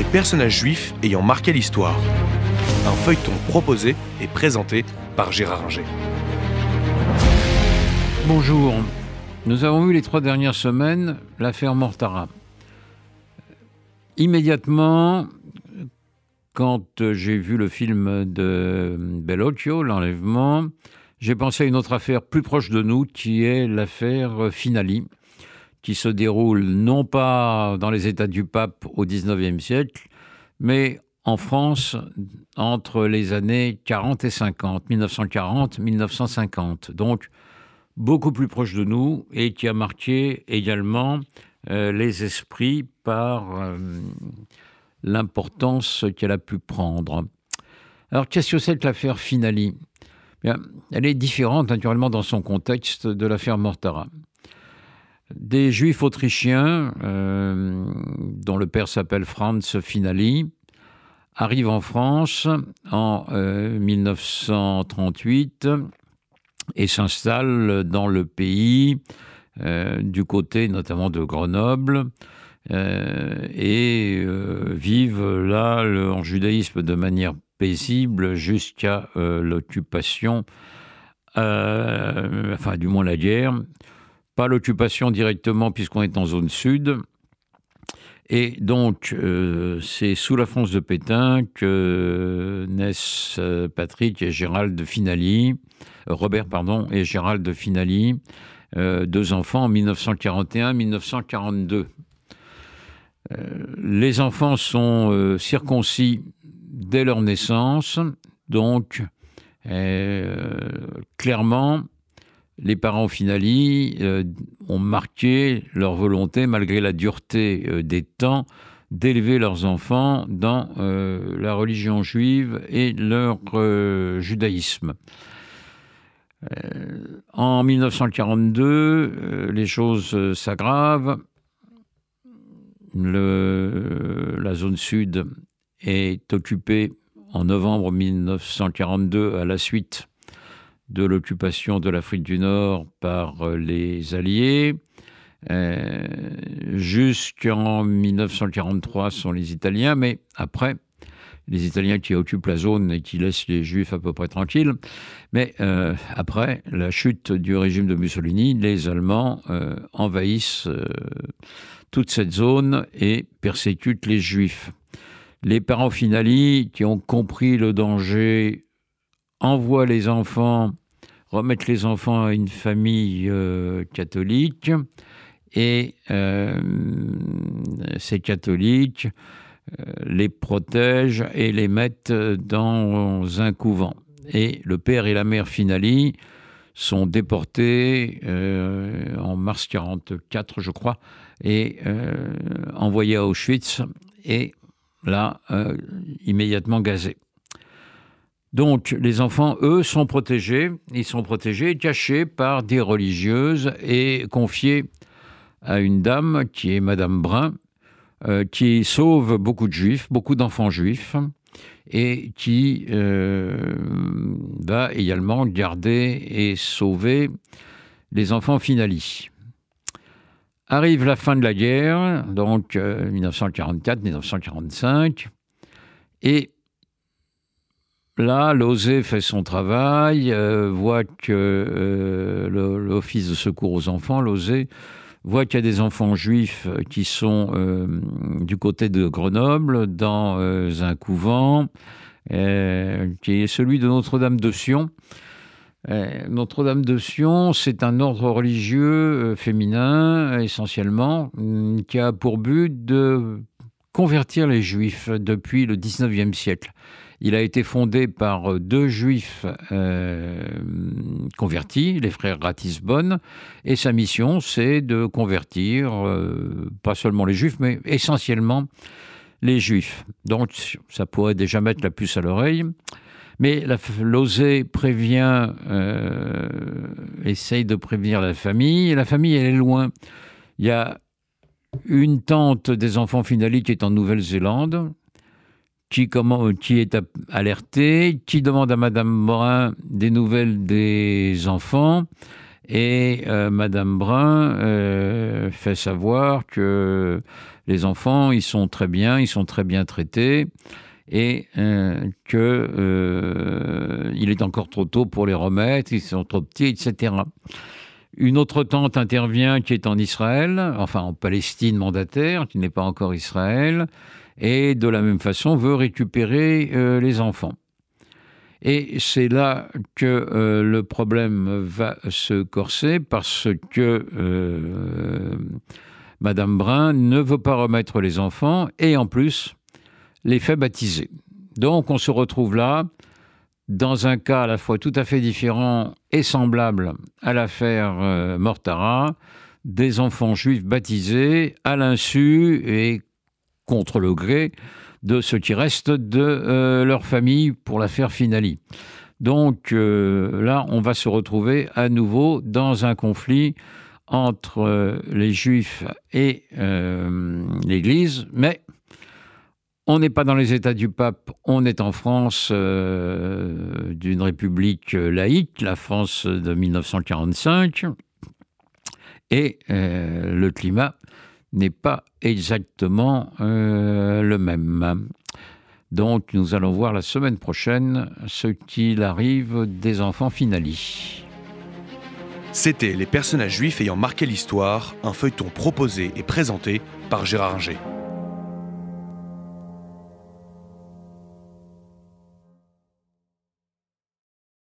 les personnages juifs ayant marqué l'histoire. Un feuilleton proposé et présenté par Gérard Inger. Bonjour. Nous avons vu les trois dernières semaines l'affaire Mortara. Immédiatement, quand j'ai vu le film de Bellocchio, L'enlèvement, j'ai pensé à une autre affaire plus proche de nous qui est l'affaire Finali, qui se déroule non pas dans les États du pape au XIXe siècle, mais en France entre les années 40 et 50, 1940-1950. Donc, beaucoup plus proche de nous et qui a marqué également euh, les esprits par euh, l'importance qu'elle a pu prendre. Alors, qu'est-ce que c'est que l'affaire Finali? Elle est différente, naturellement, dans son contexte de l'affaire Mortara. Des juifs autrichiens, euh, dont le père s'appelle Franz Finali, arrivent en France en 1938 et s'installent dans le pays, euh, du côté notamment de Grenoble, euh, et vivent là en judaïsme de manière paisible jusqu'à l'occupation, enfin du moins la guerre, pas l'occupation directement puisqu'on est en zone sud. Et donc, euh, c'est sous la France de Pétain que naissent euh, Patrick et Gérald de Finali, euh, Robert, pardon, et Gérald de Finali, deux enfants en 1941-1942. les enfants sont circoncis dès leur naissance, donc clairement, les parents finali euh, ont marqué leur volonté, malgré la dureté euh, des temps, d'élever leurs enfants dans euh, la religion juive et leur judaïsme. en 1942, les choses s'aggravent. la zone sud est occupée en novembre 1942 à la suite de l'occupation de l'Afrique du Nord par euh, les Alliés. Euh, jusqu'en 1943 sont les Italiens, mais après, les Italiens qui occupent la zone et qui laissent les Juifs à peu près tranquilles. Mais euh, après la chute du régime de Mussolini, les Allemands envahissent toute cette zone et persécutent les Juifs. Les parents finali qui ont compris le danger envoient les enfants remettre les enfants à une famille euh, catholique et euh, ces catholiques euh, les protègent et les mettent dans un couvent. Et le père et la mère Finali sont déportés en mars 44, je crois, et envoyés à Auschwitz et là, immédiatement gazés. Donc les enfants, eux, sont protégés. Ils sont protégés, cachés par des religieuses et confiés à une dame qui est Madame Brun, euh, qui sauve beaucoup de juifs, beaucoup d'enfants juifs, et qui euh, va également garder et sauver les enfants finalis. Arrive la fin de la guerre, donc 1944-1945, euh, et Là, l'OSE fait son travail, euh, voit que euh, l'Office de secours aux enfants, l'OSE, voit qu'il y a des enfants juifs qui sont euh, du côté de Grenoble, dans un couvent, qui est celui de Notre-Dame de Sion. Notre-Dame de Sion, c'est un ordre religieux féminin, essentiellement, qui a pour but de convertir les juifs depuis le 19e siècle. Il a été fondé par deux juifs euh, convertis, les frères Ratisbonne, et sa mission, c'est de convertir euh, pas seulement les juifs, mais essentiellement les juifs. Donc, ça pourrait déjà mettre la puce à l'oreille. Mais l'osé prévient, euh, essaye de prévenir la famille. Et la famille, elle est loin. Il y a une tante des enfants finali qui est en Nouvelle-Zélande, qui, comment, qui est alertée, qui demande à Madame Morin des nouvelles des enfants, Et Madame Brun fait savoir que les enfants, ils sont très bien, ils sont très bien traités et euh, que euh, il est encore trop tôt pour les remettre, ils sont trop petits, etc. Une autre tante intervient qui est en Israël, enfin en Palestine mandataire, qui n'est pas encore Israël, et de la même façon veut récupérer euh, les enfants. Et c'est là que le problème va se corser parce que Madame Brun ne veut pas remettre les enfants et en plus les fait baptiser. Donc on se retrouve là dans un cas à la fois tout à fait différent et semblable à l'affaire euh, Mortara, des enfants juifs baptisés à l'insu et contre le gré de ce qui reste de euh, leur famille pour l'affaire Finali. Donc euh, là, on va se retrouver à nouveau dans un conflit entre les juifs et l'Église, mais on n'est pas dans les États du pape, on est en France euh, d'une république laïque, la France de 1945, et euh, le climat n'est pas exactement euh, le même. Donc nous allons voir la semaine prochaine ce qu'il arrive des enfants finalis. C'était Les personnages juifs ayant marqué l'histoire, un feuilleton proposé et présenté par Gérard Inger.